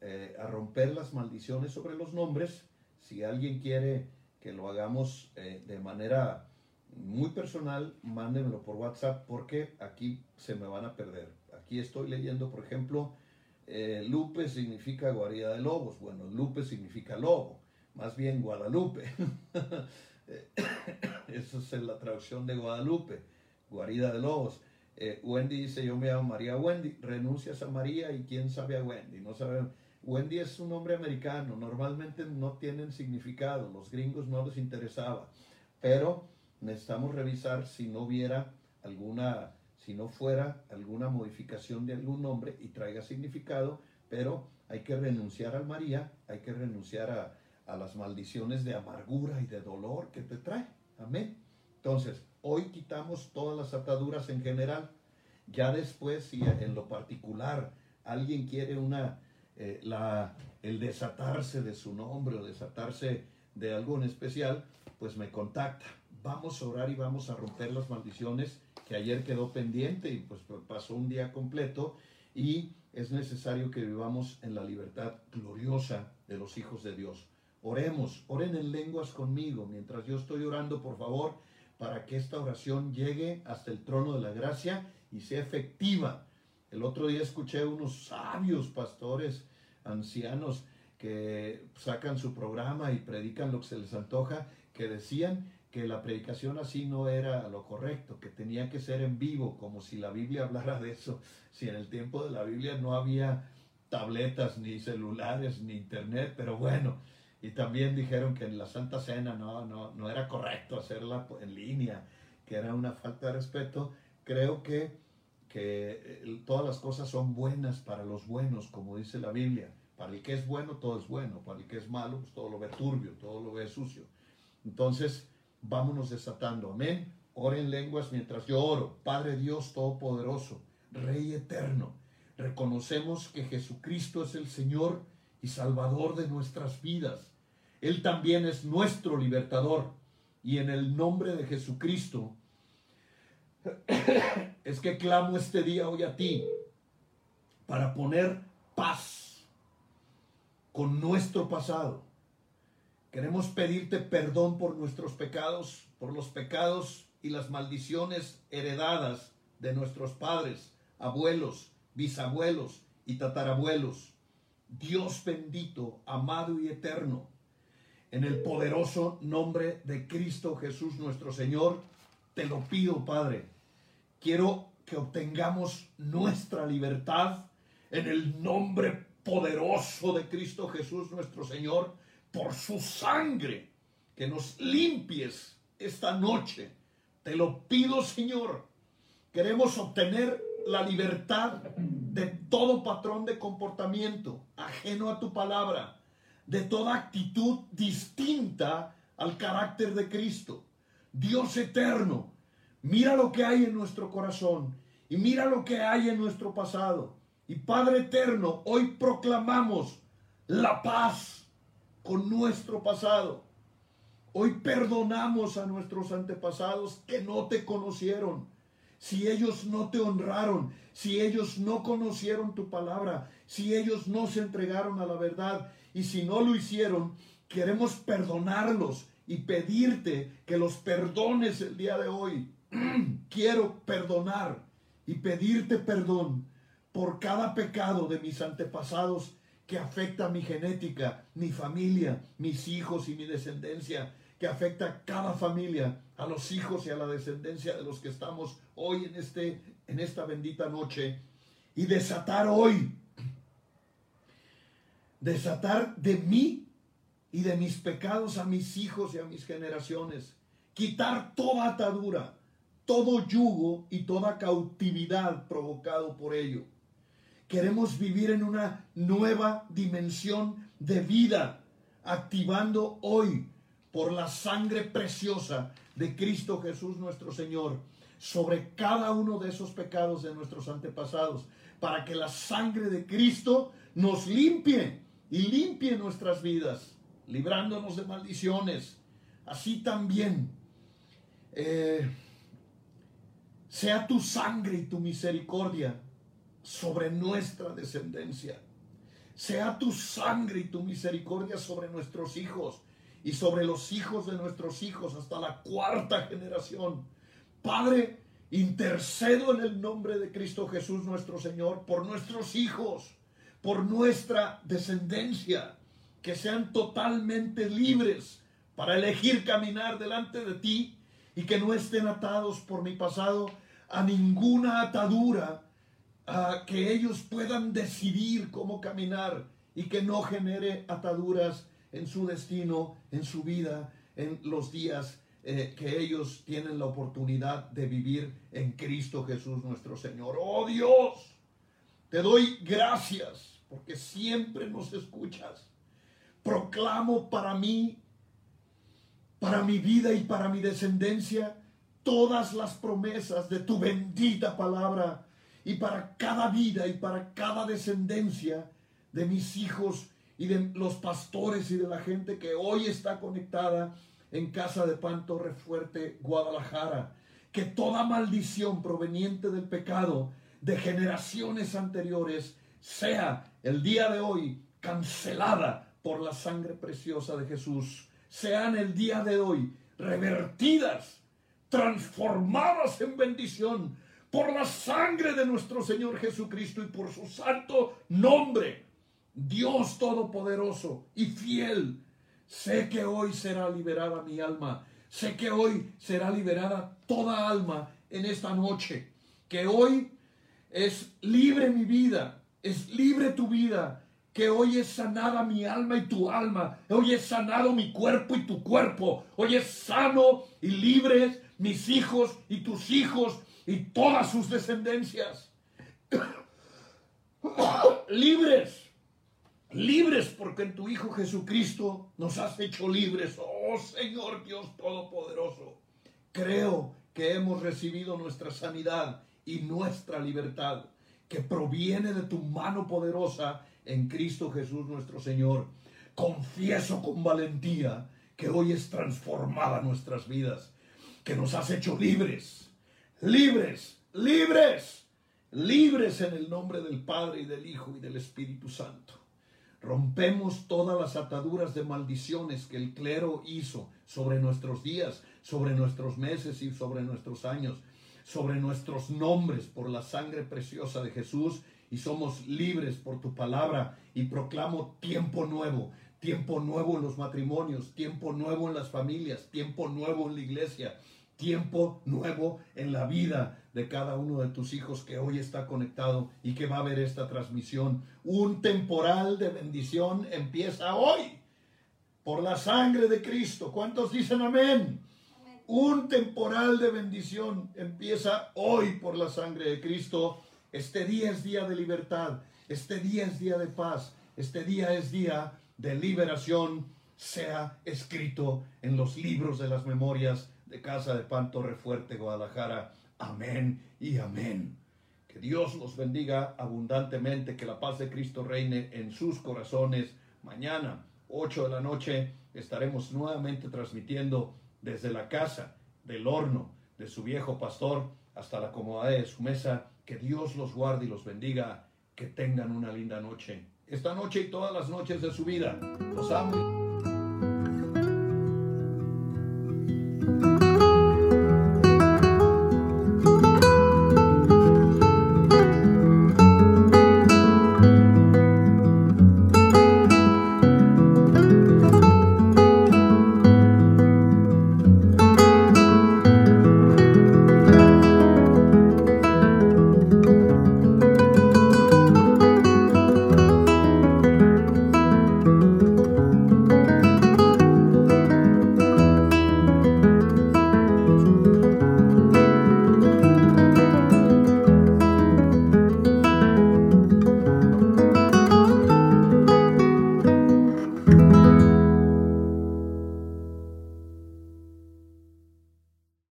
eh, a romper las maldiciones sobre los nombres. Si alguien quiere que lo hagamos eh, de manera muy personal, mándenmelo por WhatsApp porque aquí se me van a perder. Aquí estoy leyendo, por ejemplo, eh, Lupe significa guarida de lobos. Bueno, Lupe significa lobo, más bien Guadalupe. Esa es la traducción de Guadalupe, guarida de lobos. Eh, Wendy dice, yo me llamo María Wendy, renuncias a María y quién sabe a Wendy. No sabe. Wendy es un nombre americano, normalmente no tienen significado, los gringos no les interesaba, pero necesitamos revisar si no hubiera alguna, si no fuera alguna modificación de algún nombre y traiga significado, pero hay que renunciar al María, hay que renunciar a, a las maldiciones de amargura y de dolor que te trae. Amén. Entonces, hoy quitamos todas las ataduras en general. Ya después, si en lo particular alguien quiere una, eh, la, el desatarse de su nombre o desatarse de algo en especial, pues me contacta vamos a orar y vamos a romper las maldiciones que ayer quedó pendiente y pues pasó un día completo y es necesario que vivamos en la libertad gloriosa de los hijos de Dios. Oremos, oren en lenguas conmigo mientras yo estoy orando, por favor, para que esta oración llegue hasta el trono de la gracia y sea efectiva. El otro día escuché unos sabios pastores, ancianos, que sacan su programa y predican lo que se les antoja, que decían que la predicación así no era lo correcto, que tenía que ser en vivo, como si la Biblia hablara de eso, si en el tiempo de la Biblia no había tabletas, ni celulares, ni internet, pero bueno, y también dijeron que en la Santa Cena no, no, no era correcto hacerla en línea, que era una falta de respeto. Creo que, que eh, todas las cosas son buenas para los buenos, como dice la Biblia. Para el que es bueno, todo es bueno. Para el que es malo, pues todo lo ve turbio, todo lo ve sucio. Entonces, vámonos desatando. Amén. Oren lenguas mientras yo oro. Padre Dios Todopoderoso, Rey Eterno, reconocemos que Jesucristo es el Señor y Salvador de nuestras vidas. Él también es nuestro libertador. Y en el nombre de Jesucristo es que clamo este día hoy a ti para poner paz con nuestro pasado Queremos pedirte perdón por nuestros pecados, por los pecados y las maldiciones heredadas de nuestros padres, abuelos, bisabuelos y tatarabuelos. Dios bendito, amado y eterno, en el poderoso nombre de Cristo Jesús nuestro Señor, te lo pido, Padre. Quiero que obtengamos nuestra libertad en el nombre poderoso de Cristo Jesús nuestro Señor por su sangre, que nos limpies esta noche. Te lo pido, Señor. Queremos obtener la libertad de todo patrón de comportamiento ajeno a tu palabra, de toda actitud distinta al carácter de Cristo. Dios eterno, mira lo que hay en nuestro corazón y mira lo que hay en nuestro pasado. Y Padre eterno, hoy proclamamos la paz con nuestro pasado. Hoy perdonamos a nuestros antepasados que no te conocieron, si ellos no te honraron, si ellos no conocieron tu palabra, si ellos no se entregaron a la verdad y si no lo hicieron, queremos perdonarlos y pedirte que los perdones el día de hoy. Quiero perdonar y pedirte perdón por cada pecado de mis antepasados que afecta mi genética, mi familia, mis hijos y mi descendencia, que afecta a cada familia, a los hijos y a la descendencia de los que estamos hoy en, este, en esta bendita noche, y desatar hoy, desatar de mí y de mis pecados a mis hijos y a mis generaciones, quitar toda atadura, todo yugo y toda cautividad provocado por ello. Queremos vivir en una nueva dimensión de vida, activando hoy por la sangre preciosa de Cristo Jesús nuestro Señor sobre cada uno de esos pecados de nuestros antepasados, para que la sangre de Cristo nos limpie y limpie nuestras vidas, librándonos de maldiciones. Así también eh, sea tu sangre y tu misericordia sobre nuestra descendencia. Sea tu sangre y tu misericordia sobre nuestros hijos y sobre los hijos de nuestros hijos hasta la cuarta generación. Padre, intercedo en el nombre de Cristo Jesús nuestro Señor por nuestros hijos, por nuestra descendencia, que sean totalmente libres para elegir caminar delante de ti y que no estén atados por mi pasado a ninguna atadura, que ellos puedan decidir cómo caminar y que no genere ataduras en su destino, en su vida, en los días eh, que ellos tienen la oportunidad de vivir en Cristo Jesús nuestro Señor. Oh Dios, te doy gracias porque siempre nos escuchas. Proclamo para mí, para mi vida y para mi descendencia, todas las promesas de tu bendita palabra y para cada vida y para cada descendencia de mis hijos y de los pastores y de la gente que hoy está conectada en Casa de Pan Torre Fuerte, Guadalajara. Que toda maldición proveniente del pecado de generaciones anteriores sea el día de hoy cancelada por la sangre preciosa de Jesús. Sean el día de hoy revertidas, transformadas en bendición por la sangre de nuestro Señor Jesucristo y por su santo nombre. Dios Todopoderoso y fiel, sé que hoy será liberada mi alma, sé que hoy será liberada toda alma en esta noche, que hoy es libre mi vida, es libre tu vida, que hoy es sanada mi alma y tu alma, hoy es sanado mi cuerpo y tu cuerpo, hoy es sano y libres mis hijos y tus hijos y todas sus descendencias. libres libres porque en tu Hijo Jesucristo nos has hecho libres. Oh Señor Dios Todopoderoso, creo que hemos recibido nuestra sanidad y nuestra libertad que proviene de tu mano poderosa en Cristo Jesús nuestro Señor. Confieso con valentía que hoy es transformada nuestras vidas, que nos has hecho libres, libres, libres, libres en el nombre del Padre y del Hijo y del Espíritu Santo. Rompemos todas las ataduras de maldiciones que el clero hizo sobre nuestros días, sobre nuestros meses y sobre nuestros años, sobre nuestros nombres por la sangre preciosa de Jesús y somos libres por tu palabra y proclamo tiempo nuevo, tiempo nuevo en los matrimonios, tiempo nuevo en las familias, tiempo nuevo en la iglesia, tiempo nuevo en la vida de cada uno de tus hijos que hoy está conectado y que va a ver esta transmisión. Un temporal de bendición empieza hoy por la sangre de Cristo. ¿Cuántos dicen amén? Un temporal de bendición empieza hoy por la sangre de Cristo. Este día es día de libertad. Este día es día de paz. Este día es día de liberación. Sea escrito en los libros de las memorias de Casa de Pan Torre Fuerte, Guadalajara Amén y amén. Que Dios los bendiga abundantemente, que la paz de Cristo reine en sus corazones. Mañana, 8 de la noche, estaremos nuevamente transmitiendo desde la casa del horno de su viejo pastor hasta la comodidad de su mesa. Que Dios los guarde y los bendiga. Que tengan una linda noche. Esta noche y todas las noches de su vida. Los amo.